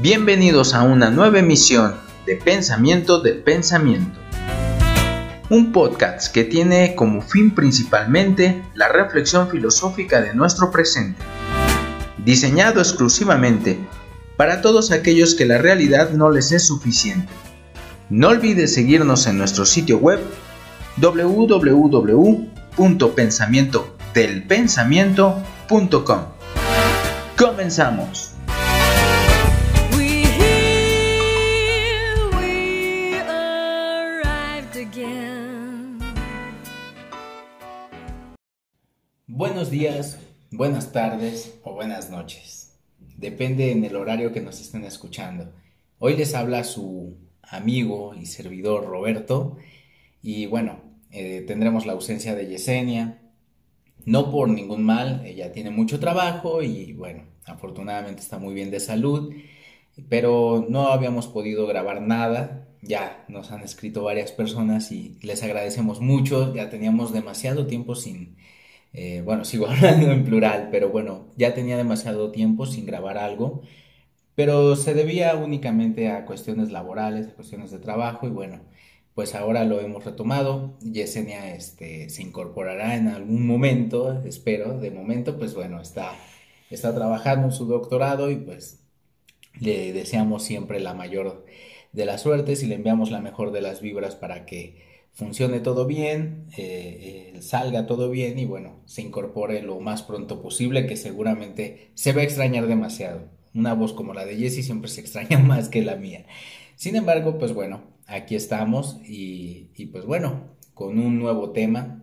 Bienvenidos a una nueva emisión de Pensamiento del Pensamiento. Un podcast que tiene como fin principalmente la reflexión filosófica de nuestro presente. Diseñado exclusivamente para todos aquellos que la realidad no les es suficiente. No olvides seguirnos en nuestro sitio web www.pensamientodelpensamiento.com. Comenzamos. Buenos días, buenas tardes o buenas noches. Depende en el horario que nos estén escuchando. Hoy les habla su amigo y servidor Roberto y bueno, eh, tendremos la ausencia de Yesenia. No por ningún mal, ella tiene mucho trabajo y bueno, afortunadamente está muy bien de salud, pero no habíamos podido grabar nada. Ya nos han escrito varias personas y les agradecemos mucho. Ya teníamos demasiado tiempo sin, eh, bueno, sigo hablando en plural, pero bueno, ya tenía demasiado tiempo sin grabar algo, pero se debía únicamente a cuestiones laborales, a cuestiones de trabajo y bueno, pues ahora lo hemos retomado. Yesenia este, se incorporará en algún momento, espero. De momento, pues bueno, está, está trabajando en su doctorado y pues le deseamos siempre la mayor de las suertes y le enviamos la mejor de las vibras para que funcione todo bien, eh, eh, salga todo bien y bueno, se incorpore lo más pronto posible, que seguramente se va a extrañar demasiado. Una voz como la de Jessie siempre se extraña más que la mía. Sin embargo, pues bueno, aquí estamos y, pues bueno, con un nuevo tema.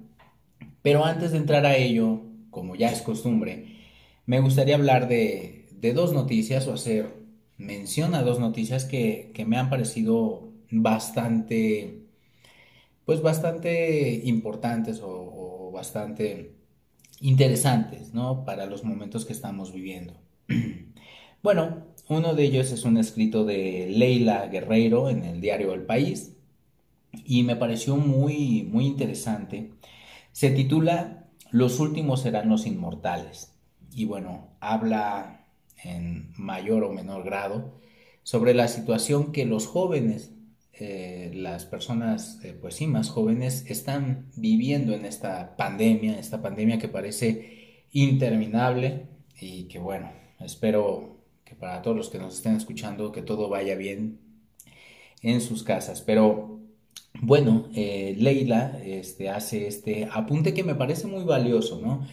Pero antes de entrar a ello, como ya es costumbre, me gustaría hablar de, dos noticias o hacer mención a dos noticias que, que me han parecido bastante pues bastante importantes o, bastante interesantes, ¿no? Para los momentos que estamos viviendo. bueno, uno de ellos es un escrito de Leila Guerreiro en el diario El País y me pareció muy, muy interesante. Se titula Los últimos serán los inmortales y bueno, habla en mayor o menor grado sobre la situación que los jóvenes eh, las personas, eh, pues sí, más jóvenes están viviendo en esta pandemia, esta pandemia que parece interminable y que bueno, espero que para todos los que nos estén escuchando que todo vaya bien en sus casas. Pero bueno, eh, Leila este, hace este apunte que me parece muy valioso, ¿no?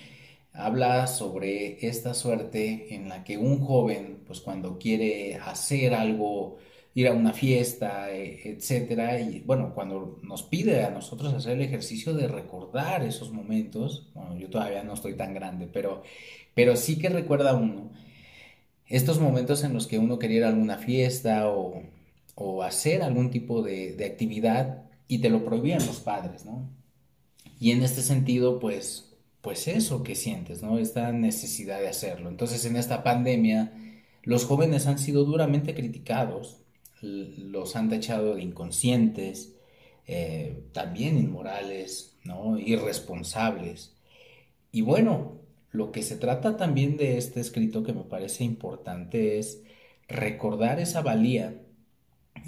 Habla sobre esta suerte en la que un joven, pues cuando quiere hacer algo, ir a una fiesta, e, etcétera. Y bueno, cuando nos pide a nosotros hacer el ejercicio de recordar esos momentos, bueno, yo todavía no estoy tan grande, pero, pero sí que recuerda uno estos momentos en los que uno quería ir a alguna fiesta o, o hacer algún tipo de, actividad y te lo prohibían los padres, ¿no? Y en este sentido, pues, pues eso que sientes, ¿no? Esta necesidad de hacerlo. Entonces, en esta pandemia, los jóvenes han sido duramente criticados los han tachado de inconscientes, eh, también inmorales, ¿no? irresponsables. Y bueno, lo que se trata también de este escrito que me parece importante es recordar esa valía,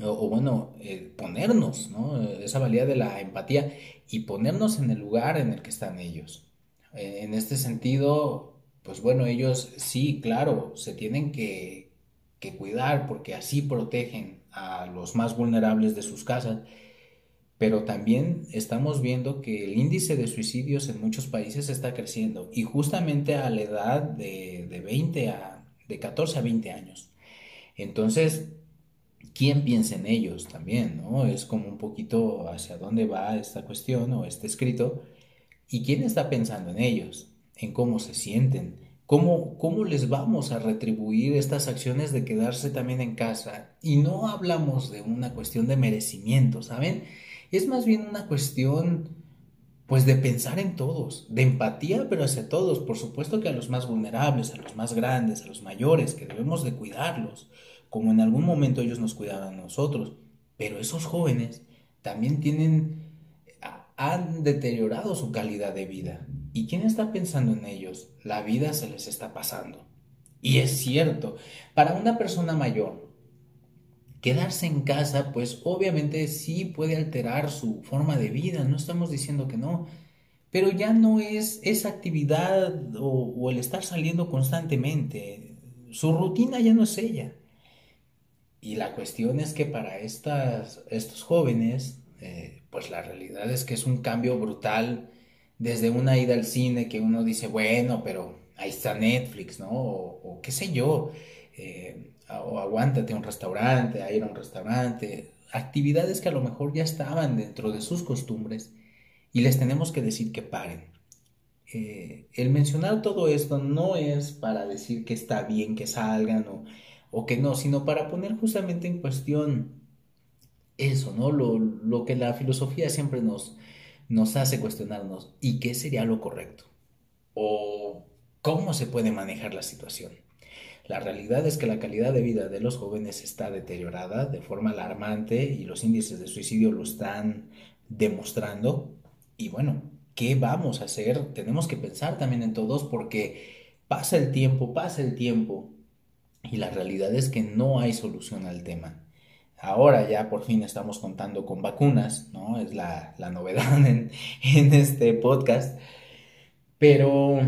o, bueno, eh, ponernos, ¿no? esa valía de la empatía y ponernos en el lugar en el que están ellos. Eh, en este sentido, pues bueno, ellos sí, claro, se tienen que, que cuidar porque así protegen a los más vulnerables de sus casas, pero también estamos viendo que el índice de suicidios en muchos países está creciendo y justamente a la edad de, de 20 a de 14 a 20 años. Entonces, ¿quién piensa en ellos también? ¿no? Es como un poquito hacia dónde va esta cuestión o este escrito y quién está pensando en ellos, en cómo se sienten, ¿Cómo, ¿Cómo les vamos a retribuir estas acciones de quedarse también en casa? Y no hablamos de una cuestión de merecimiento, ¿saben? Es más bien una cuestión, pues, de pensar en todos, de empatía, pero hacia todos. Por supuesto que a los más vulnerables, a los más grandes, a los mayores, que debemos de cuidarlos, como en algún momento ellos nos cuidaban a nosotros. Pero esos jóvenes también tienen, han deteriorado su calidad de vida ¿Y quién está pensando en ellos? La vida se les está pasando. Y es cierto, para una persona mayor, quedarse en casa, pues obviamente sí puede alterar su forma de vida, no estamos diciendo que no, pero ya no es esa actividad o, el estar saliendo constantemente, su rutina ya no es ella. Y la cuestión es que para estos jóvenes, eh, pues la realidad es que es un cambio brutal desde una ida al cine que uno dice, bueno, pero ahí está Netflix, ¿no? O, qué sé yo, eh, o aguántate a un restaurante, a ir a un restaurante, actividades que a lo mejor ya estaban dentro de sus costumbres y les tenemos que decir que paren. Eh, el mencionar todo esto no es para decir que está bien que salgan o, o que no, sino para poner justamente en cuestión eso, ¿no? Lo, lo que la filosofía siempre nos, nos hace cuestionarnos, ¿y qué sería lo correcto? ¿O cómo se puede manejar la situación? La realidad es que la calidad de vida de los jóvenes está deteriorada de forma alarmante y los índices de suicidio lo están demostrando. Y bueno, ¿qué vamos a hacer? Tenemos que pensar también en todos porque pasa el tiempo, pasa el tiempo y la realidad es que no hay solución al tema. Ahora ya por fin estamos contando con vacunas, ¿no? Es la, novedad en, en este podcast. Pero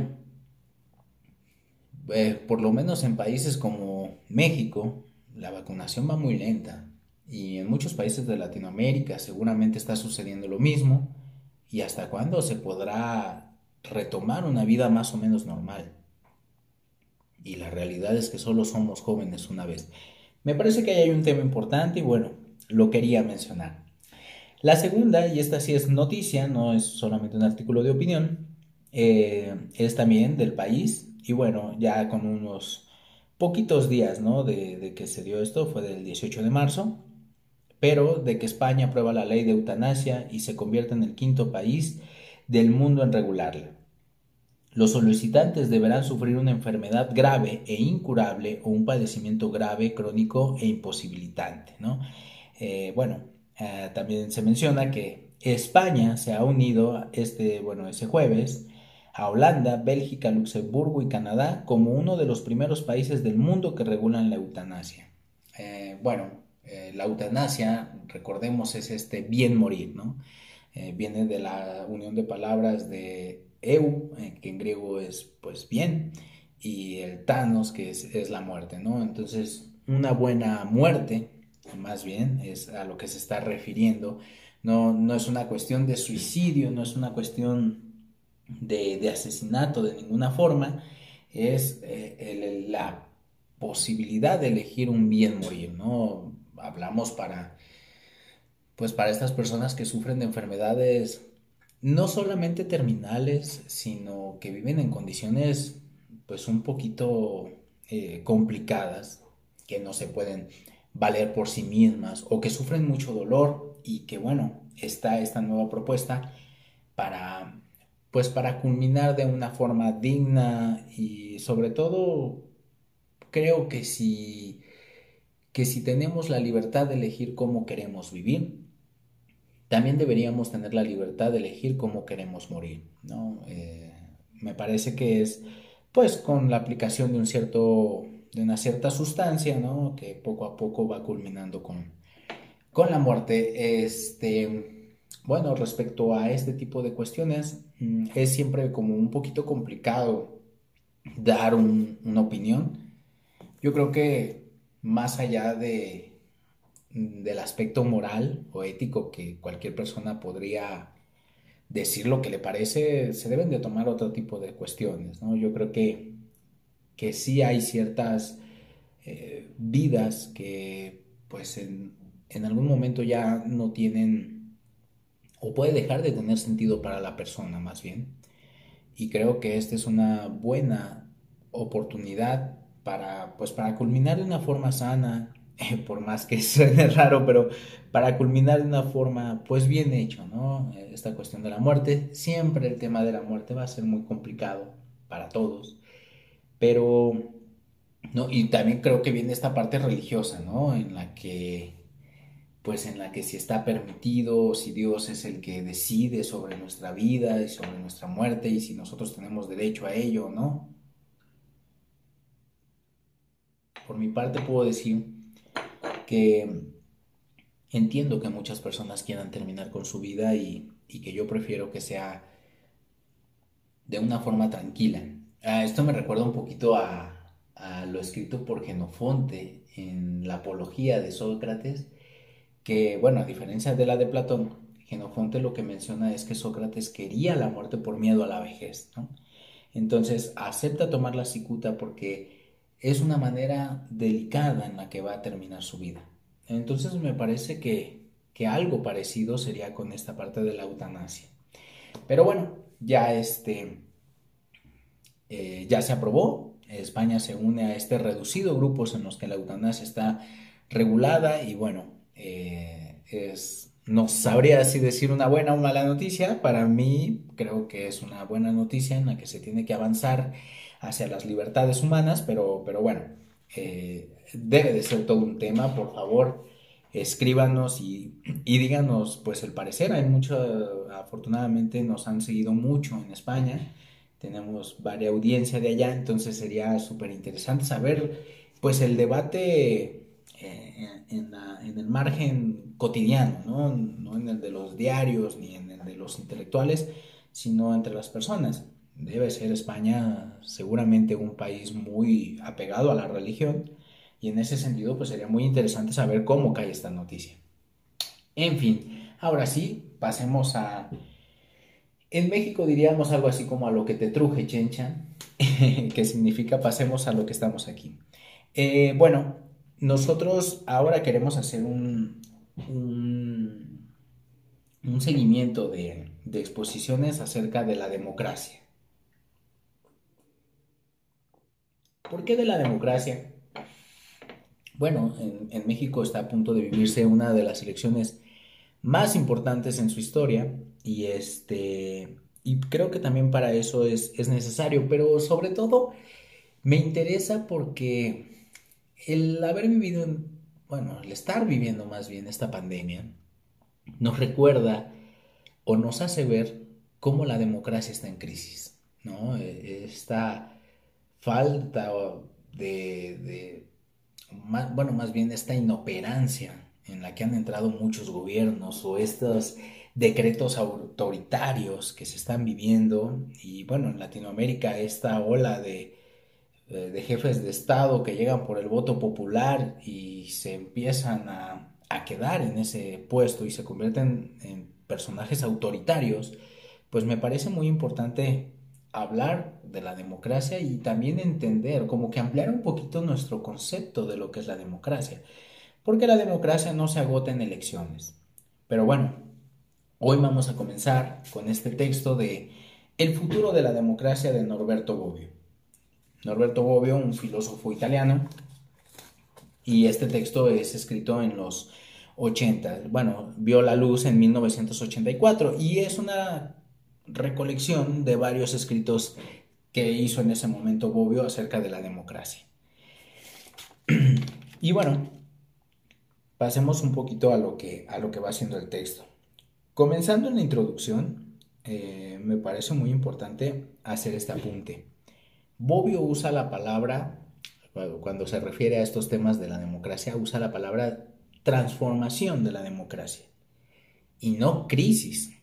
eh, por lo menos en países como México, la vacunación va muy lenta. Y en muchos países de Latinoamérica seguramente está sucediendo lo mismo. ¿Y hasta cuándo se podrá retomar una vida más o menos normal? Y la realidad es que solo somos jóvenes una vez. Me parece que ahí hay un tema importante y bueno, lo quería mencionar. La segunda, y esta sí es noticia, no es solamente un artículo de opinión, eh, es también del país y bueno, ya con unos poquitos días, ¿no? De, de, que se dio esto, fue del 18 de marzo, pero de que España aprueba la ley de eutanasia y se convierte en el quinto país del mundo en regularla. Los solicitantes deberán sufrir una enfermedad grave e incurable o un padecimiento grave, crónico e imposibilitante. Eh, bueno, eh, también se menciona que España se ha unido este, bueno, ese jueves a Holanda, Bélgica, Luxemburgo y Canadá como uno de los primeros países del mundo que regulan la eutanasia. Eh, bueno, la eutanasia, recordemos, es este bien morir, ¿no? Viene de la unión de palabras de eu, que en griego es pues bien, y el thanos, que es, es la muerte, ¿no? Entonces, una buena muerte, más bien, es a lo que se está refiriendo. No, no es una cuestión de suicidio, no es una cuestión de, asesinato de ninguna forma, es eh, la posibilidad de elegir un bien morir, ¿no? Hablamos para, pues para estas personas que sufren de enfermedades no solamente terminales, sino que viven en condiciones pues un poquito eh, complicadas, que no se pueden valer por sí mismas o que sufren mucho dolor y que bueno, está esta nueva propuesta para pues para culminar de una forma digna y sobre todo creo que si que si tenemos la libertad de elegir cómo queremos vivir, también deberíamos tener la libertad de elegir cómo queremos morir, ¿no? Eh, me parece que es pues con la aplicación de un cierto de una cierta sustancia, ¿no? Que poco a poco va culminando con, con la muerte. Este, bueno, respecto a este tipo de cuestiones, mm, es siempre como un poquito complicado dar una opinión. Yo creo que más allá de, del aspecto moral o ético que cualquier persona podría decir lo que le parece, se deben de tomar otro tipo de cuestiones. ¿no? Yo creo que, que sí hay ciertas eh, vidas que pues en, en algún momento ya no tienen o puede dejar de tener sentido para la persona más bien. Y creo que esta es una buena oportunidad para, pues, para culminar de una forma sana, por más que suene raro, pero para culminar de una forma pues bien hecho, ¿no? Esta cuestión de la muerte, siempre el tema de la muerte va a ser muy complicado para todos, pero, ¿no? Y también creo que viene esta parte religiosa, ¿no? En la que pues en la que si está permitido, si Dios es el que decide sobre nuestra vida y sobre nuestra muerte y si nosotros tenemos derecho a ello no. Por mi parte puedo decir que entiendo que muchas personas quieran terminar con su vida y, que yo prefiero que sea de una forma tranquila. Ah, esto me recuerda un poquito a, lo escrito por Genofonte en la apología de Sócrates, que, bueno, a diferencia de la de Platón, Genofonte lo que menciona es que Sócrates quería la muerte por miedo a la vejez, Entonces acepta tomar la cicuta porque es una manera delicada en la que va a terminar su vida. Entonces me parece que, algo parecido sería con esta parte de la eutanasia. Pero bueno, ya este, eh, ya se aprobó. España se une a este reducido grupos en los que la eutanasia está regulada y bueno, eh, es, no sabría si decir una buena o mala noticia. Para mí creo que es una buena noticia en la que se tiene que avanzar hacia las libertades humanas, pero, pero bueno, eh, debe de ser todo un tema, por favor, escríbanos y, díganos pues el parecer. Hay mucho, afortunadamente nos han seguido mucho en España, tenemos varias audiencia de allá, entonces sería súper interesante saber pues el debate eh, en, el margen cotidiano, ¿no? no en el de los diarios ni en el de los intelectuales, sino entre las personas. Debe ser España seguramente un país muy apegado a la religión y en ese sentido, pues sería muy interesante saber cómo cae esta noticia. En fin, ahora sí, pasemos a... En México diríamos algo así como a lo que te truje, chencha, que significa pasemos a lo que estamos aquí. Eh, bueno, nosotros ahora queremos hacer un, un, seguimiento de, de exposiciones acerca de la democracia. ¿Por qué de la democracia? Bueno, en, México está a punto de vivirse una de las elecciones más importantes en su historia y este y creo que también para eso es, es necesario, pero sobre todo me interesa porque el haber vivido, bueno, el estar viviendo más bien esta pandemia nos recuerda o nos hace ver cómo la democracia está en crisis, ¿no? E, esta falta de bueno, más bien esta inoperancia en la que han entrado muchos gobiernos o estos decretos autoritarios que se están viviendo. Y bueno, en Latinoamérica esta ola de, de jefes de Estado que llegan por el voto popular y se empiezan a, a quedar en ese puesto y se convierten en personajes autoritarios, pues me parece muy importante hablar de la democracia y también entender, como que ampliar un poquito nuestro concepto de lo que es la democracia. Porque la democracia no se agota en elecciones. Pero bueno, hoy vamos a comenzar con este texto de El futuro de la democracia de Norberto Bobbio. Norberto Bobbio, un filósofo italiano, y este texto es escrito en los 80, bueno, vio la luz en 1984 y es una recolección de varios escritos que hizo en ese momento Bobbio acerca de la democracia. Y bueno, pasemos un poquito a lo que, a lo que va haciendo el texto. Comenzando en la introducción, eh, me parece muy importante hacer este apunte. Bobbio usa la palabra, cuando se refiere a estos temas de la democracia, usa la palabra transformación de la democracia y no crisis.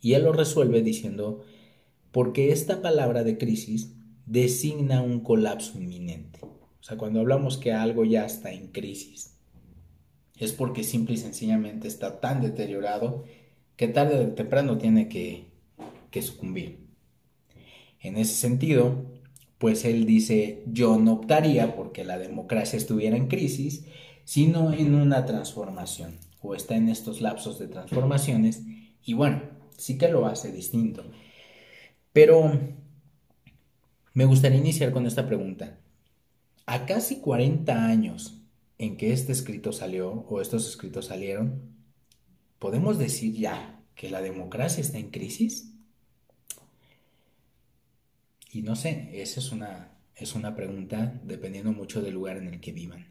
Y él lo resuelve diciendo, porque esta palabra de crisis designa un colapso inminente. O sea, cuando hablamos que algo ya está en crisis, es porque simple y sencillamente está tan deteriorado que tarde o temprano tiene que, que sucumbir. En ese sentido, pues él dice, yo no optaría porque la democracia estuviera en crisis, sino en una transformación, o está en estos lapsos de transformaciones, y bueno, sí que lo hace distinto. Pero me gustaría iniciar con esta pregunta. A casi 40 años en que este escrito salió o estos escritos salieron, ¿podemos decir ya que la democracia está en crisis? Y no sé, esa es una, es una pregunta dependiendo mucho del lugar en el que vivan.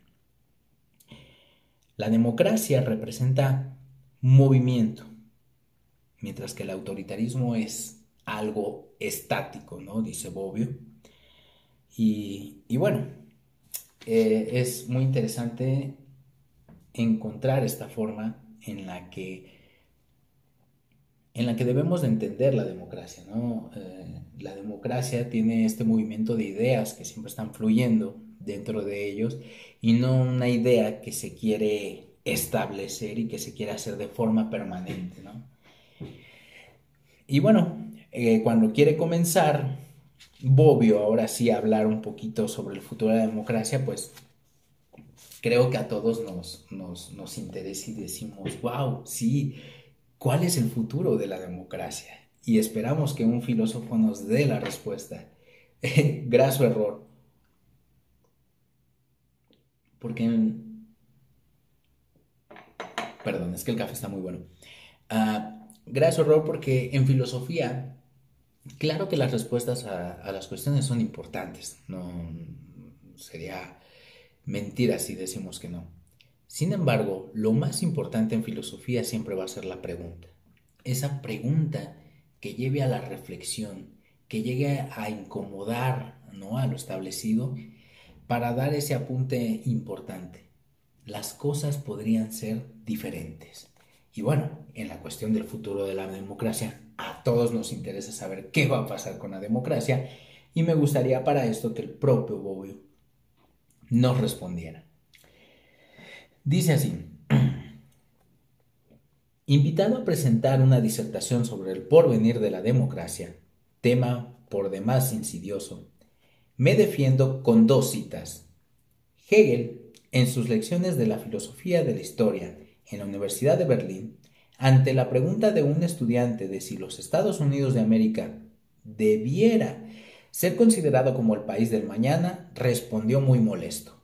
La democracia representa movimiento, mientras que el autoritarismo es algo estático, ¿no? Dice Bobbio. Y, bueno, eh, es muy interesante encontrar esta forma en la que en la que debemos de entender la democracia, ¿no? Eh, la democracia tiene este movimiento de ideas que siempre están fluyendo dentro de ellos y no una idea que se quiere establecer y que se quiere hacer de forma permanente, ¿no? Y bueno, eh, cuando quiere comenzar Bobbio ahora sí a hablar un poquito sobre el futuro de la democracia, pues creo que a todos nos, nos, nos interesa y decimos, wow, sí, ¿cuál es el futuro de la democracia? Y esperamos que un filósofo nos dé la respuesta. Graso error. Porque... Perdón, es que el café está muy bueno. Uh, graso error porque en filosofía, claro que las respuestas a, a las cuestiones son importantes. No sería mentira si decimos que no. Sin embargo, lo más importante en filosofía siempre va a ser la pregunta. Esa pregunta que lleve a la reflexión, que llegue a incomodar ¿no? a lo establecido para dar ese apunte importante. Las cosas podrían ser diferentes. Y bueno, en la cuestión del futuro de la democracia, a todos nos interesa saber qué va a pasar con la democracia y me gustaría para esto que el propio Bobbio nos respondiera. Dice así, invitado a presentar una disertación sobre el porvenir de la democracia, tema por demás insidioso, me defiendo con dos citas. Hegel, en sus lecciones de la filosofía de la historia en la Universidad de Berlín, ante la pregunta de un estudiante de si los Estados Unidos de América debiera ser considerado como el país del mañana, respondió muy molesto.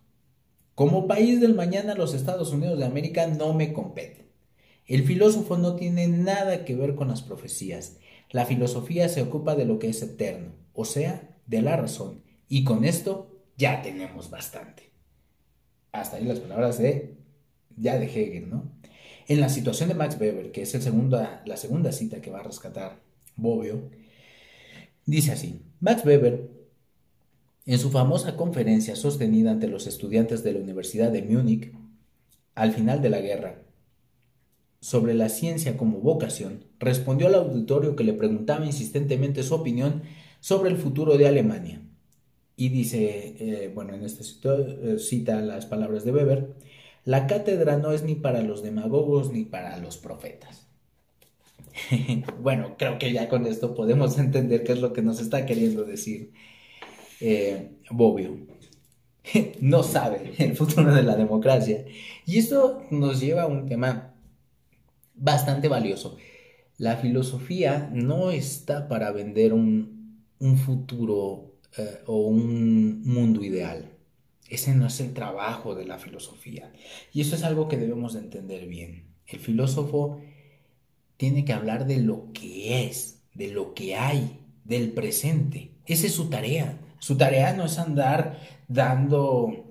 Como país del mañana, los Estados Unidos de América no me competen. El filósofo no tiene nada que ver con las profecías. La filosofía se ocupa de lo que es eterno, o sea, de la razón. Y con esto ya tenemos bastante. Hasta ahí las palabras de ya de Hegel, ¿no? En la situación de Max Weber, que es la segunda cita que va a rescatar Bobbio, dice así: Max Weber en su famosa conferencia sostenida ante los estudiantes de la Universidad de Múnich al final de la guerra sobre la ciencia como vocación, respondió al auditorio que le preguntaba insistentemente su opinión sobre el futuro de Alemania. Y dice, eh, bueno, en este eh, cita las palabras de Weber, la cátedra no es ni para los demagogos ni para los profetas. bueno, creo que ya con esto podemos entender qué es lo que nos está queriendo decir eh, Bobbio. no sabe el futuro de la democracia. Y esto nos lleva a un tema bastante valioso. La filosofía no está para vender un, futuro eh, o un mundo ideal. Ese no es el trabajo de la filosofía. Y eso es algo que debemos de entender bien. El filósofo tiene que hablar de lo que es, de lo que hay, del presente. Esa es su tarea. Su tarea no es andar dando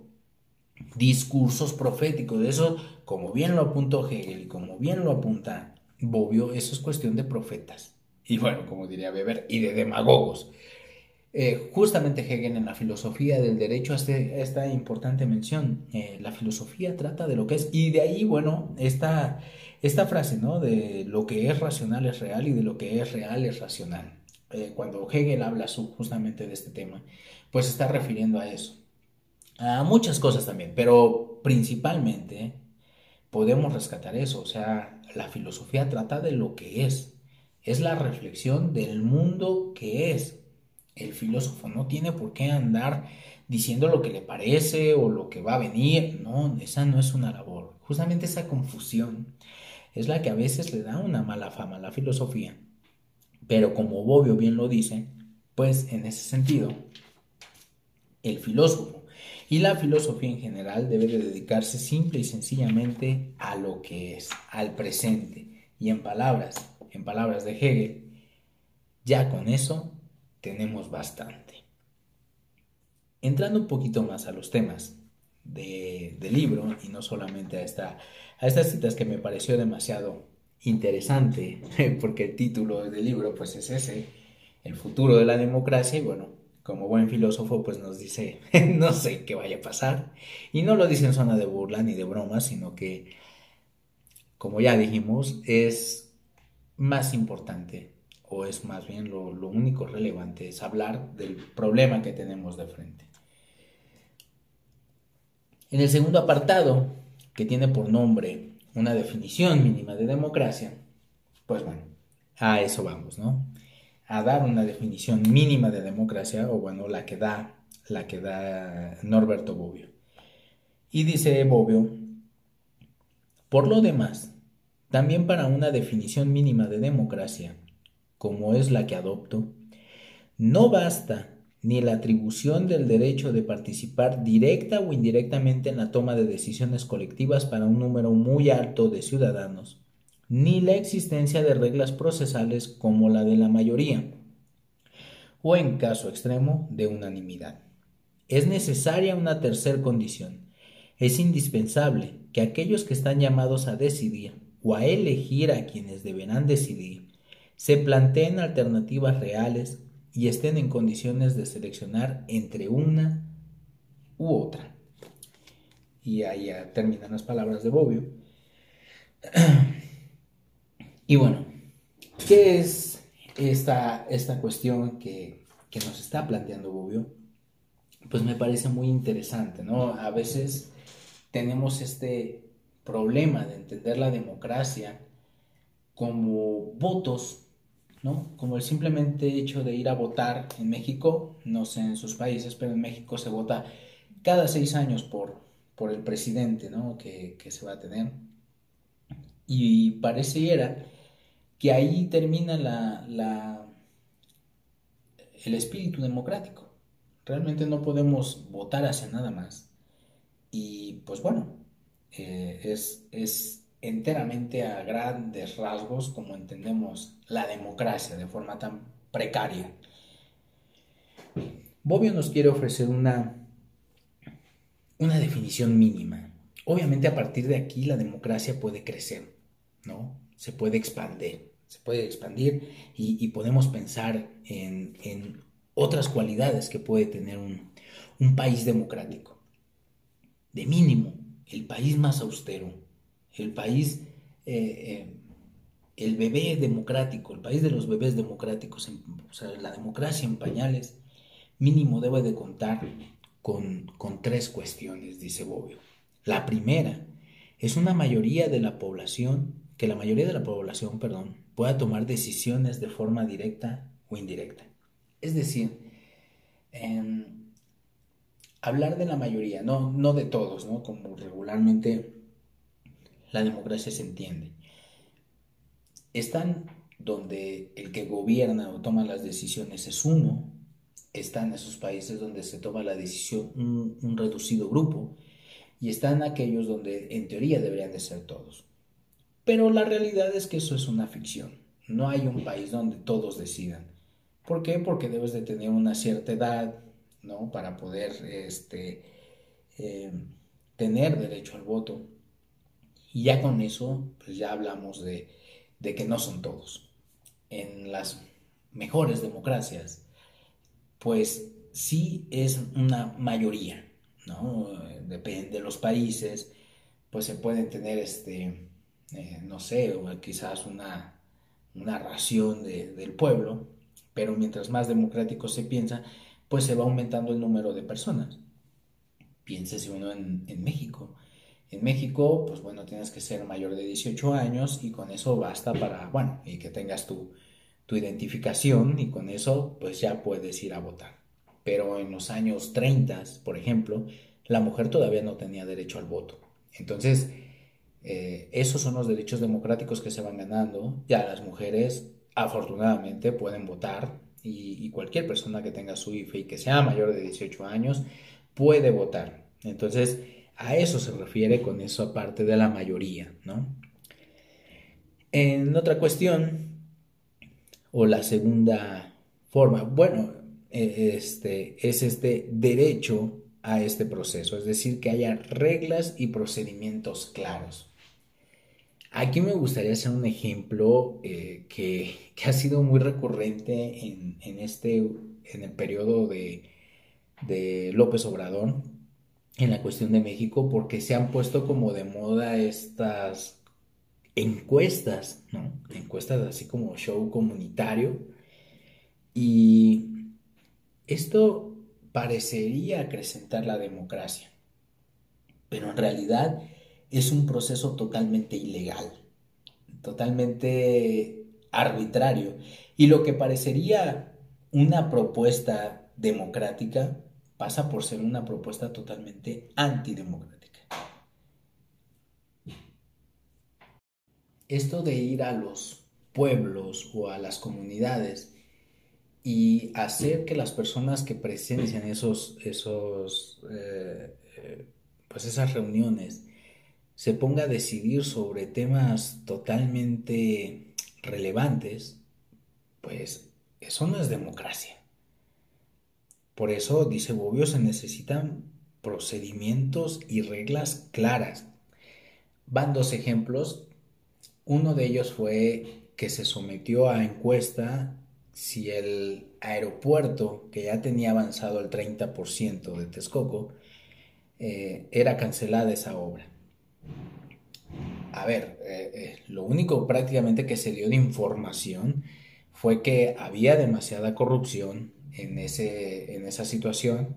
discursos proféticos. Eso, como bien lo apuntó Hegel y como bien lo apunta Bobbio, eso es cuestión de profetas. Y bueno, como diría Weber, y de demagogos. Eh, justamente Hegel en la filosofía del derecho hace esta importante mención. Eh, la filosofía trata de lo que es, y de ahí, bueno, esta, esta frase, ¿no? De lo que es racional es real y de lo que es real es racional. Eh, cuando Hegel habla justamente de este tema, pues está refiriendo a eso. A muchas cosas también, pero principalmente podemos rescatar eso, o sea, la filosofía trata de lo que es, es la reflexión del mundo que es. El filósofo no tiene por qué andar diciendo lo que le parece o lo que va a venir, no, esa no es una labor. Justamente esa confusión es la que a veces le da una mala fama a la filosofía pero como Bobbio bien lo dice, pues en ese sentido, el filósofo y la filosofía en general debe de dedicarse simple y sencillamente a lo que es, al presente. Y en palabras, en palabras de Hegel, ya con eso tenemos bastante. Entrando un poquito más a los temas del libro y no solamente a, esta, a estas citas que me pareció demasiado interesante, porque el título del libro pues es ese, El futuro de la democracia, y bueno, como buen filósofo, pues nos dice, no sé qué vaya a pasar. Y no lo dice en zona de burla ni de broma, sino que, como ya dijimos, es más importante, o es más bien lo, único relevante, es hablar del problema que tenemos de frente. En el segundo apartado, que tiene por nombre una definición mínima de democracia, pues bueno, a eso vamos, ¿no? A dar una definición mínima de democracia, o bueno, la que da, la que da Norberto Bobbio. Y dice Bobbio, por lo demás, también para una definición mínima de democracia, como es la que adopto, no basta ni la atribución del derecho de participar directa o indirectamente en la toma de decisiones colectivas para un número muy alto de ciudadanos, ni la existencia de reglas procesales como la de la mayoría, o en caso extremo de unanimidad. Es necesaria una tercera condición. Es indispensable que aquellos que están llamados a decidir o a elegir a quienes deberán decidir se planteen alternativas reales y estén en condiciones de seleccionar entre una u otra. Y ahí ya terminan las palabras de Bobbio. Y bueno, ¿qué es esta, esta cuestión que, que nos está planteando Bobbio? Pues me parece muy interesante, ¿no? A veces tenemos este problema de entender la democracia como votos ¿no? Como el simplemente hecho de ir a votar en México, no sé en sus países, pero en México se vota cada seis años por, por el presidente, ¿no? Que, se va a tener. Y pareciera que ahí termina la, la, el espíritu democrático. Realmente no podemos votar hacia nada más. Y pues bueno, eh, es, es enteramente a grandes rasgos como entendemos la democracia de forma tan precaria. Bobbio nos quiere ofrecer una, una definición mínima. Obviamente a partir de aquí la democracia puede crecer, ¿no? Se puede expandir, se puede expandir y, podemos pensar en, otras cualidades que puede tener un, un país democrático. De mínimo, el país más austero, el país, eh, eh, el bebé democrático, el país de los bebés democráticos, o sea, la democracia en pañales, mínimo debe de contar con, con tres cuestiones, dice Bobbio. La primera es una mayoría de la población, que la mayoría de la población, perdón, pueda tomar decisiones de forma directa o indirecta. Es decir, em, hablar de la mayoría, no, no de todos, ¿no? Como regularmente la democracia se entiende. Están donde el que gobierna o toma las decisiones es uno, están esos países donde se toma la decisión un, reducido grupo, y están aquellos donde en teoría deberían de ser todos. Pero la realidad es que eso es una ficción. No hay un país donde todos decidan. ¿Por qué? Porque debes de tener una cierta edad, ¿no? Para poder este, eh, tener derecho al voto. Y ya con eso, pues ya hablamos de, que no son todos. En las mejores democracias, pues sí es una mayoría, ¿no? Depende de los países, pues se pueden tener, este, eh, no sé, quizás una, una ración del pueblo, pero mientras más democrático se piensa, pues se va aumentando el número de personas. Piénsese uno en México. En México, pues bueno, tienes que ser mayor de 18 años y con eso basta para, bueno, y que tengas tu, tu identificación y con eso pues ya puedes ir a votar. Pero en los años 30, por ejemplo, la mujer todavía no tenía derecho al voto. Entonces, eh, esos son los derechos democráticos que se van ganando. Ya las mujeres, afortunadamente, pueden votar y, y, cualquier persona que tenga su IFE y que sea mayor de 18 años puede votar. Entonces, a eso se refiere con eso aparte de la mayoría, ¿no? En otra cuestión, o la segunda forma, bueno, e, este, es este derecho a este proceso, es decir, que haya reglas y procedimientos claros. Aquí me gustaría hacer un ejemplo eh, que, ha sido muy recurrente en, este en el periodo de, de López Obrador en la cuestión de México porque se han puesto como de moda estas encuestas, ¿no? Encuestas así como show comunitario. Y esto parecería acrecentar la democracia, pero en realidad es un proceso totalmente ilegal, totalmente arbitrario. Y lo que parecería una propuesta democrática pasa por ser una propuesta totalmente antidemocrática. Esto de ir a los pueblos o a las comunidades y hacer que las personas que presencian esos, esos, eh, eh, pues esas reuniones se ponga a decidir sobre temas totalmente relevantes, pues eso no es democracia. Por eso, dice Bobbio, se necesitan procedimientos y reglas claras. Van dos ejemplos. Uno de ellos fue que se sometió a encuesta si el aeropuerto, que ya tenía avanzado el 30% de Texcoco, eh, era cancelada esa obra. A ver, eh, eh, lo único prácticamente que se dio de información fue que había demasiada corrupción en, ese, en esa situación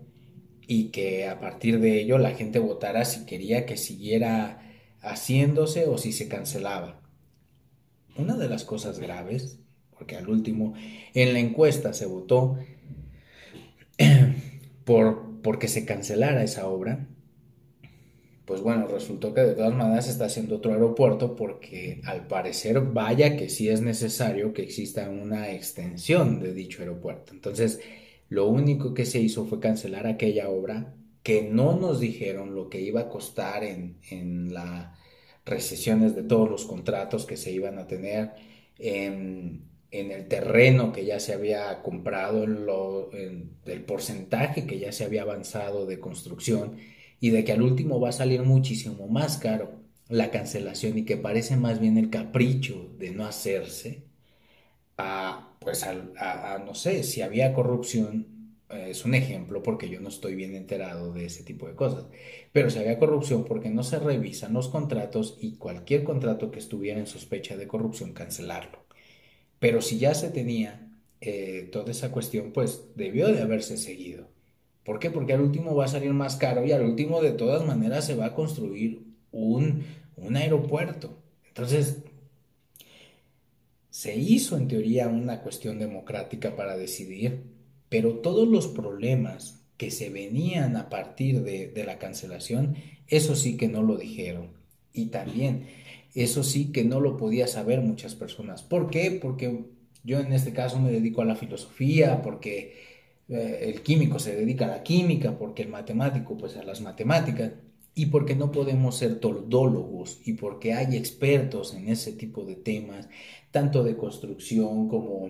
y que a partir de ello la gente votara si quería que siguiera haciéndose o si se cancelaba. Una de las cosas graves, porque al último en la encuesta se votó por porque se cancelara esa obra, pues bueno, resultó que de todas maneras está haciendo otro aeropuerto porque al parecer vaya que sí es necesario que exista una extensión de dicho aeropuerto. Entonces, lo único que se hizo fue cancelar aquella obra que no nos dijeron lo que iba a costar en, en las recesiones de todos los contratos que se iban a tener, en, en el terreno que ya se había comprado, en, lo, en el porcentaje que ya se había avanzado de construcción y de que al último va a salir muchísimo más caro la cancelación y que parece más bien el capricho de no hacerse, a, pues a, no sé, si había corrupción, eh, es un ejemplo porque yo no estoy bien enterado de ese tipo de cosas, pero si había corrupción porque no se revisan los contratos y cualquier contrato que estuviera en sospecha de corrupción, cancelarlo. Pero si ya se tenía eh, toda esa cuestión, pues debió de haberse seguido. ¿Por qué? Porque al último va a salir más caro y al último de todas maneras se va a construir un, un aeropuerto. Entonces, se hizo en teoría una cuestión democrática para decidir, pero todos los problemas que se venían a partir de, de, la cancelación, eso sí que no lo dijeron. Y también, eso sí que no lo podía saber muchas personas. ¿Por qué? Porque yo en este caso me dedico a la filosofía, porque eh, el químico se dedica a la química, porque el matemático pues a las matemáticas, y porque no podemos ser todólogos y porque hay expertos en ese tipo de temas, tanto de construcción como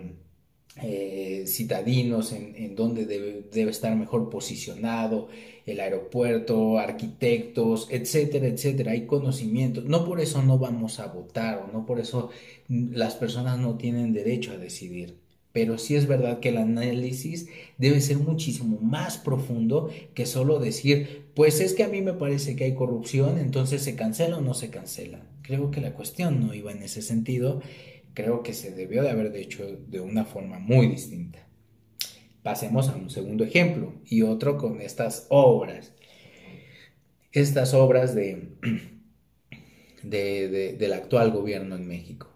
eh, citadinos, en, en donde debe, debe, estar mejor posicionado el aeropuerto, arquitectos, etcétera, etcétera. Hay conocimientos. No por eso no vamos a votar o no por eso las personas no tienen derecho a decidir pero sí es verdad que el análisis debe ser muchísimo más profundo que solo decir, pues es que a mí me parece que hay corrupción, entonces se cancela o no se cancela. Creo que la cuestión no iba en ese sentido, creo que se debió de haber hecho de una forma muy distinta. Pasemos a un segundo ejemplo y otro con estas obras. Estas obras de, del actual gobierno en México.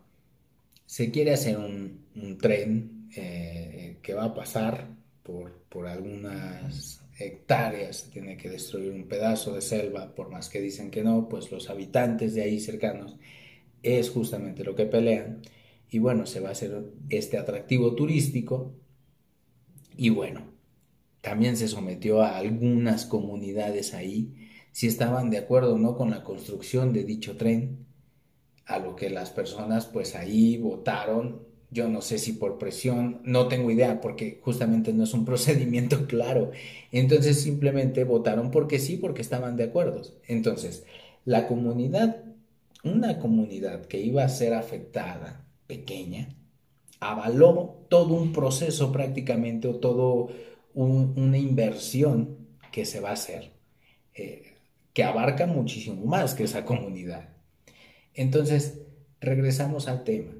Se quiere hacer un, un tren eh, que va a pasar por, por algunas hectáreas, tiene que destruir un pedazo de selva, por más que dicen que no, pues los habitantes de ahí cercanos es justamente lo que pelean. Y bueno, se va a hacer este atractivo turístico. Y bueno, también se sometió a algunas comunidades ahí si estaban de acuerdo o no con la construcción de dicho tren, a lo que las personas pues ahí votaron yo no sé si por presión, no tengo idea porque justamente no es un procedimiento claro. Entonces simplemente votaron porque sí, porque estaban de acuerdo. Entonces, la comunidad, una comunidad que iba a ser afectada, pequeña, avaló todo un proceso prácticamente o todo una inversión que se va a hacer, eh, que abarca muchísimo más que esa comunidad. Entonces, regresamos al tema.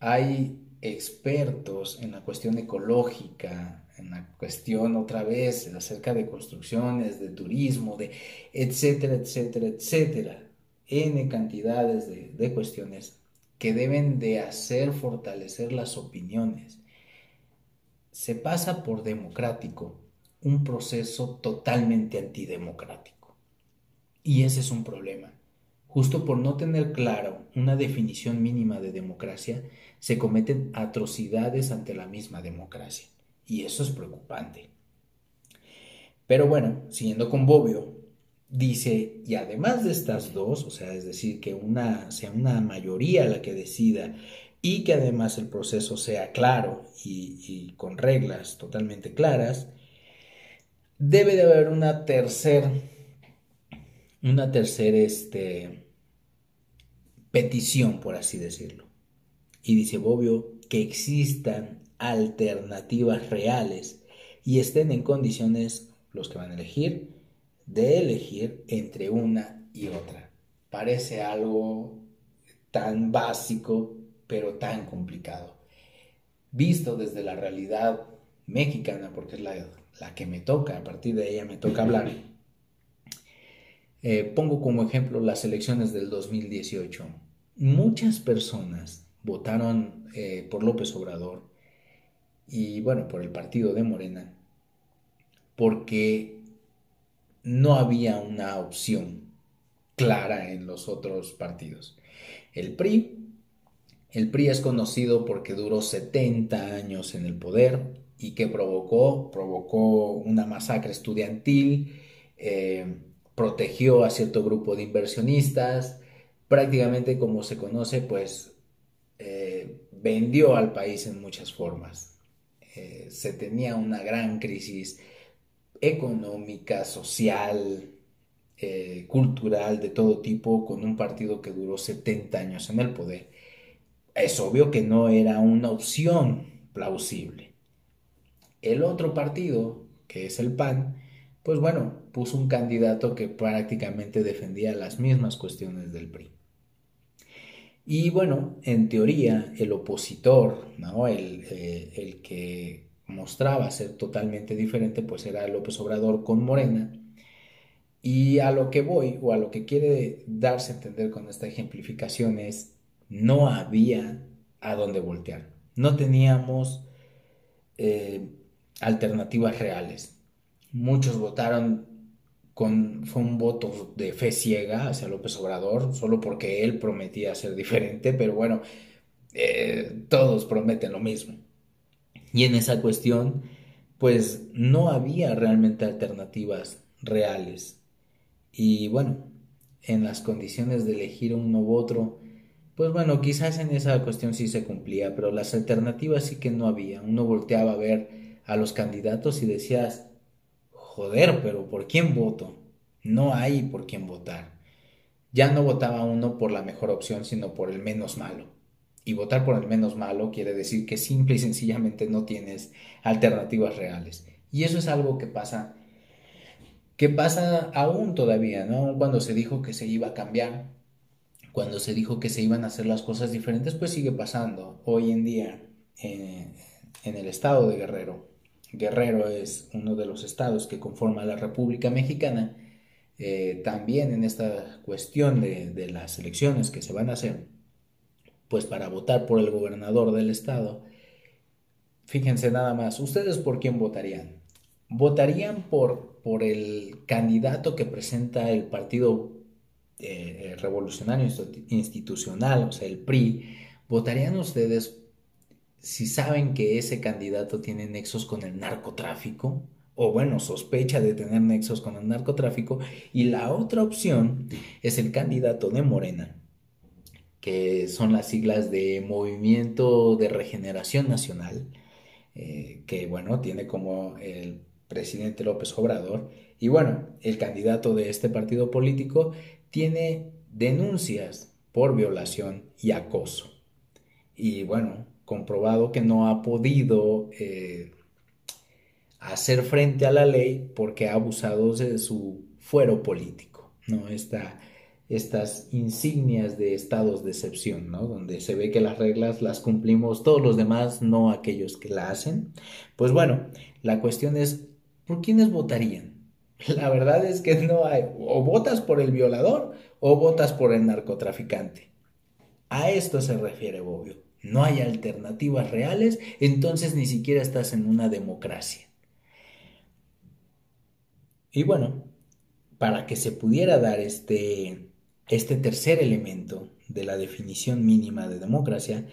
Hay expertos en la cuestión ecológica, en la cuestión otra vez acerca de construcciones, de turismo, de etcétera, etcétera, etcétera, n cantidades de, de cuestiones que deben de hacer fortalecer las opiniones. Se pasa por democrático un proceso totalmente antidemocrático. Y ese es un problema. Justo por no tener claro una definición mínima de democracia, se cometen atrocidades ante la misma democracia. Y eso es preocupante. Pero bueno, siguiendo con Bobbio, dice, y además de estas dos, o sea, es decir, que una sea una mayoría la que decida y que además el proceso sea claro y, con reglas totalmente claras, debe de haber una tercera, una tercera este, petición, por así decirlo. Y dice Bobbio que existan alternativas reales y estén en condiciones los que van a elegir de elegir entre una y otra. Parece algo tan básico, pero tan complicado. Visto desde la realidad mexicana, porque es la, que me toca, a partir de ella me toca hablar. Eh, pongo como ejemplo las elecciones del 2018. Muchas personas votaron eh, por López Obrador y bueno, por el partido de Morena, porque no había una opción clara en los otros partidos. El PRI, el PRI es conocido porque duró 70 años en el poder y que provocó, provocó una masacre estudiantil, eh, protegió a cierto grupo de inversionistas, prácticamente como se conoce, pues eh, vendió al país en muchas formas. Eh, se tenía una gran crisis económica, social, eh, cultural, de todo tipo, con un partido que duró 70 años en el poder, es obvio que no era una opción plausible. El otro partido, que es el PAN, pues bueno, puso un candidato que prácticamente defendía las mismas cuestiones del PRI. Y bueno, en teoría, el opositor, ¿no? el, eh, el que mostraba ser totalmente diferente, pues era López Obrador con Morena. Y a lo que voy, o a lo que quiere darse a entender con esta ejemplificación es, no había a dónde voltear. No teníamos eh, alternativas reales. Muchos votaron con, fue un voto de fe ciega hacia López Obrador, solo porque él prometía ser diferente, pero bueno, eh, todos prometen lo mismo. Y en esa cuestión, pues no había realmente alternativas reales. Y bueno, en las condiciones de elegir uno u otro, pues bueno, quizás en esa cuestión sí se cumplía, pero las alternativas sí que no había. Uno volteaba a ver a los candidatos y decías, joder, pero ¿por quién voto? No hay por quién votar. Ya no votaba uno por la mejor opción, sino por el menos malo. Y votar por el menos malo quiere decir que simple y sencillamente no tienes alternativas reales. Y eso es algo que pasa, que pasa aún todavía, ¿no? Cuando se dijo que se iba a cambiar, cuando se dijo que se iban a hacer las cosas diferentes, pues sigue pasando. Hoy en día, eh, en el estado de Guerrero, Guerrero es uno de los estados que conforma la República Mexicana, eh, también en esta cuestión de, de las elecciones que se van a hacer, pues para votar por el gobernador del estado. Fíjense nada más, ¿ustedes por quién votarían? ¿Votarían por, por el candidato que presenta el Partido eh, eh, Revolucionario Institucional, o sea, el PRI? ¿Votarían ustedes si saben que ese candidato tiene nexos con el narcotráfico? o bueno, sospecha de tener nexos con el narcotráfico, y la otra opción es el candidato de Morena, que son las siglas de Movimiento de Regeneración Nacional, eh, que bueno, tiene como el presidente López Obrador, y bueno, el candidato de este partido político tiene denuncias por violación y acoso. Y bueno, comprobado que no ha podido eh, hacer frente a la ley porque ha abusado de su fuero político, ¿no? estas insignias de estados de excepción, ¿no? Donde se ve que las reglas las cumplimos todos los demás, no aquellos que la hacen. Pues bueno, la cuestión es, ¿por quiénes votarían? La verdad es que no hay, o votas por el violador o votas por el narcotraficante. A esto se refiere Bobbio. No hay alternativas reales, entonces ni siquiera estás en una democracia. Y bueno, para que se pudiera dar este, este tercer elemento de la definición mínima de democracia,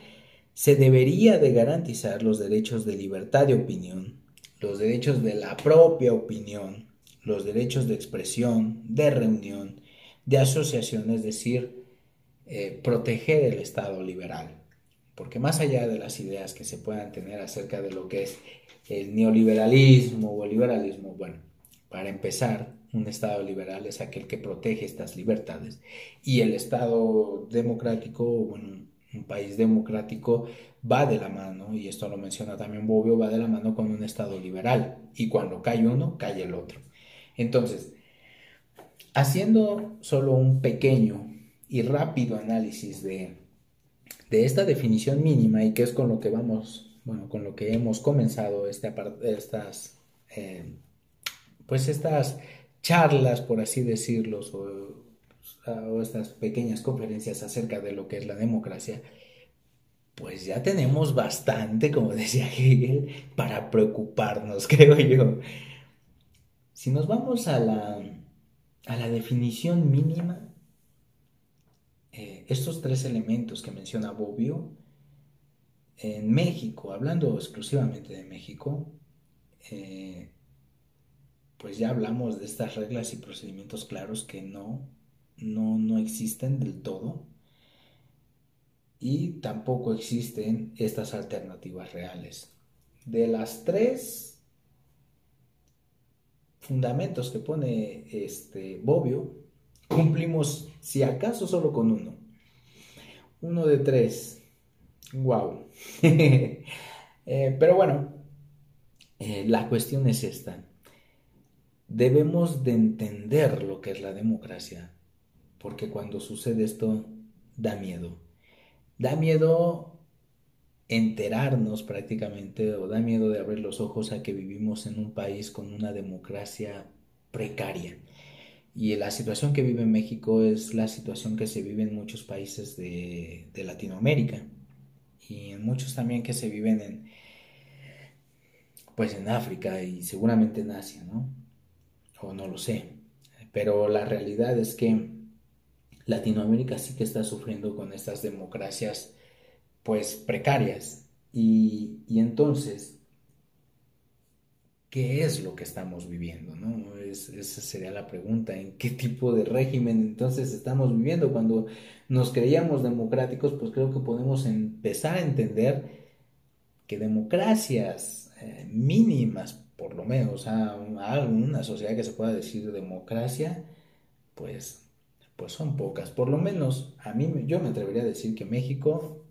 se debería de garantizar los derechos de libertad de opinión, los derechos de la propia opinión, los derechos de expresión, de reunión, de asociación, es decir, eh, proteger el Estado liberal. Porque más allá de las ideas que se puedan tener acerca de lo que es el neoliberalismo o el liberalismo, bueno, para empezar, un Estado liberal es aquel que protege estas libertades y el Estado democrático, bueno, un país democrático va de la mano, y esto lo menciona también Bobbio, va de la mano con un Estado liberal y cuando cae uno, cae el otro. Entonces, haciendo solo un pequeño y rápido análisis de, esta definición mínima y que es con lo que vamos, bueno, con lo que hemos comenzado este, estas, eh, pues estas charlas, por así decirlo, o estas pequeñas conferencias acerca de lo que es la democracia, pues ya tenemos bastante, como decía Hegel, para preocuparnos, creo yo. Si nos vamos a la, a la definición mínima, estos tres elementos que menciona Bobbio, en México, hablando exclusivamente de México, eh, pues ya hablamos de estas reglas y procedimientos claros que no, no, no existen del todo y tampoco existen estas alternativas reales. De las tres fundamentos que pone este Bobbio, cumplimos si acaso solo con uno. Uno de tres. Wow. Eh, pero bueno, eh, la cuestión es esta. Debemos de entender lo que es la democracia, porque cuando sucede esto da miedo. Da miedo enterarnos prácticamente o da miedo de abrir los ojos a que vivimos en un país con una democracia precaria. Y la situación que vive México es la situación que se vive en muchos países de, Latinoamérica y en muchos también que se viven en, pues en África y seguramente en Asia, ¿no? O no lo sé. Pero la realidad es que Latinoamérica sí que está sufriendo con estas democracias pues precarias. Y, entonces, ¿qué es lo que estamos viviendo? ¿no? esa sería la pregunta, ¿en qué tipo de régimen entonces estamos viviendo? Cuando nos creíamos democráticos, pues creo que podemos empezar a entender que democracias eh, mínimas, por lo menos, a, una sociedad que se pueda decir democracia, pues, pues son pocas. Por lo menos a mí yo me atrevería a decir que México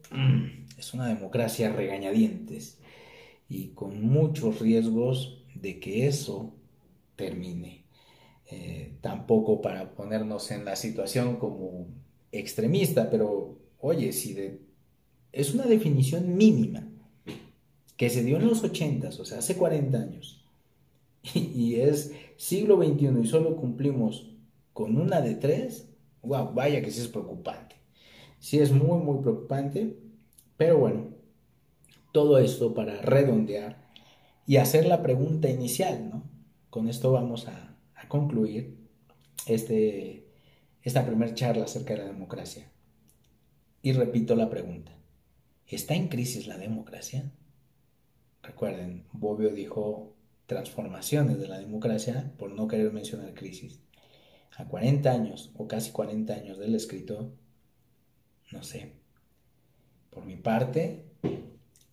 es una democracia regañadientes y con muchos riesgos de que eso termine. Eh, tampoco para ponernos en la situación como extremista, pero oye, si es una definición mínima que se dio en los 80, o sea, hace 40 años, y, es siglo XXI y solo cumplimos con una de tres, wow, vaya que sí es preocupante. Sí es muy, muy preocupante, pero bueno, todo esto para redondear y hacer la pregunta inicial, ¿no? Con esto vamos a, concluir este, esta primera charla acerca de la democracia. Y repito la pregunta, ¿está en crisis la democracia? Recuerden, Bobbio dijo transformaciones de la democracia por no querer mencionar crisis. A 40 años o casi 40 años del escrito, no sé. Por mi parte,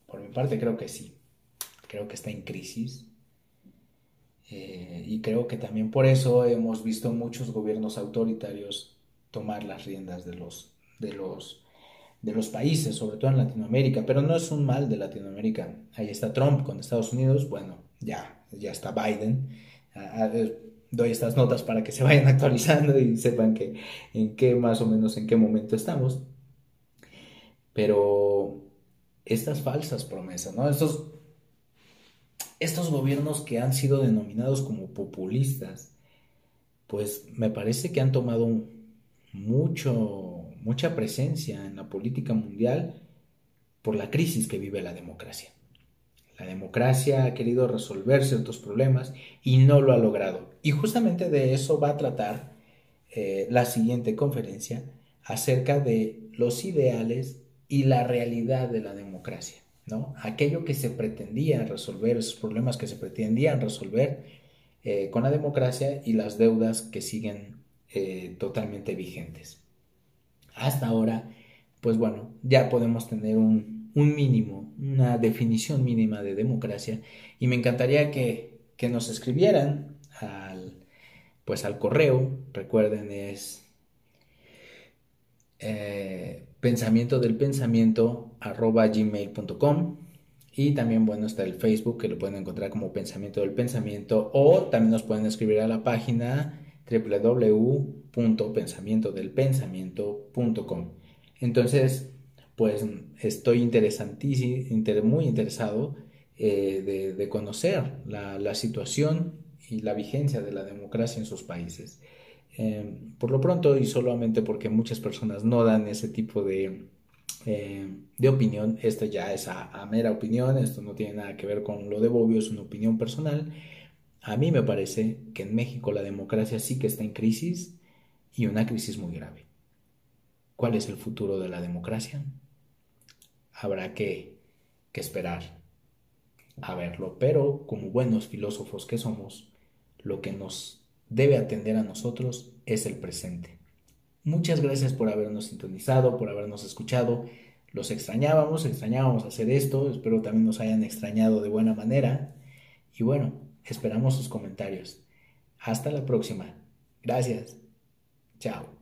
por mi parte creo que sí. Creo que está en crisis. Eh, y creo que también por eso hemos visto muchos gobiernos autoritarios tomar las riendas de los, de los, de los países, sobre todo en Latinoamérica, pero no es un mal de Latinoamérica. Ahí está Trump con Estados Unidos, bueno, ya, ya está Biden. doy estas notas para que se vayan actualizando y sepan que en qué más o menos en qué momento estamos. Pero estas falsas promesas, ¿no? Estos, estos gobiernos que han sido denominados como populistas, pues me parece que han tomado mucho, mucha presencia en la política mundial por la crisis que vive la democracia. La democracia ha querido resolver ciertos problemas y no lo ha logrado. Y justamente de eso va a tratar eh, la siguiente conferencia acerca de los ideales y la realidad de la democracia. ¿No? Aquello que se pretendía resolver, esos problemas que se pretendían resolver eh, con la democracia y las deudas que siguen eh, totalmente vigentes. Hasta ahora, pues bueno, ya podemos tener un, mínimo, una definición mínima de democracia y me encantaría que, nos escribieran al, pues al correo, recuerden es eh, pensamiento del pensamiento arroba y también, bueno, está el Facebook que lo pueden encontrar como Pensamiento del Pensamiento o también nos pueden escribir a la página www.pensamientodelpensamiento.com. Entonces, pues estoy interesantísimo, muy interesado eh, de, conocer la, situación y la vigencia de la democracia en sus países. Eh, por lo pronto, y solamente porque muchas personas no dan ese tipo de, eh, de opinión. Esto ya es a, mera opinión, esto no tiene nada que ver con lo de Bobbio, es una opinión personal. A mí me parece que en México la democracia sí que está en crisis y una crisis muy grave. ¿Cuál es el futuro de la democracia? Habrá que, que esperar a verlo, pero como buenos filósofos que somos, lo que nos debe atender a nosotros es el presente. Muchas gracias por habernos sintonizado, por habernos escuchado. Los extrañábamos, extrañábamos hacer esto. Espero también nos hayan extrañado de buena manera. Y bueno, esperamos sus comentarios. Hasta la próxima. Gracias. Chao.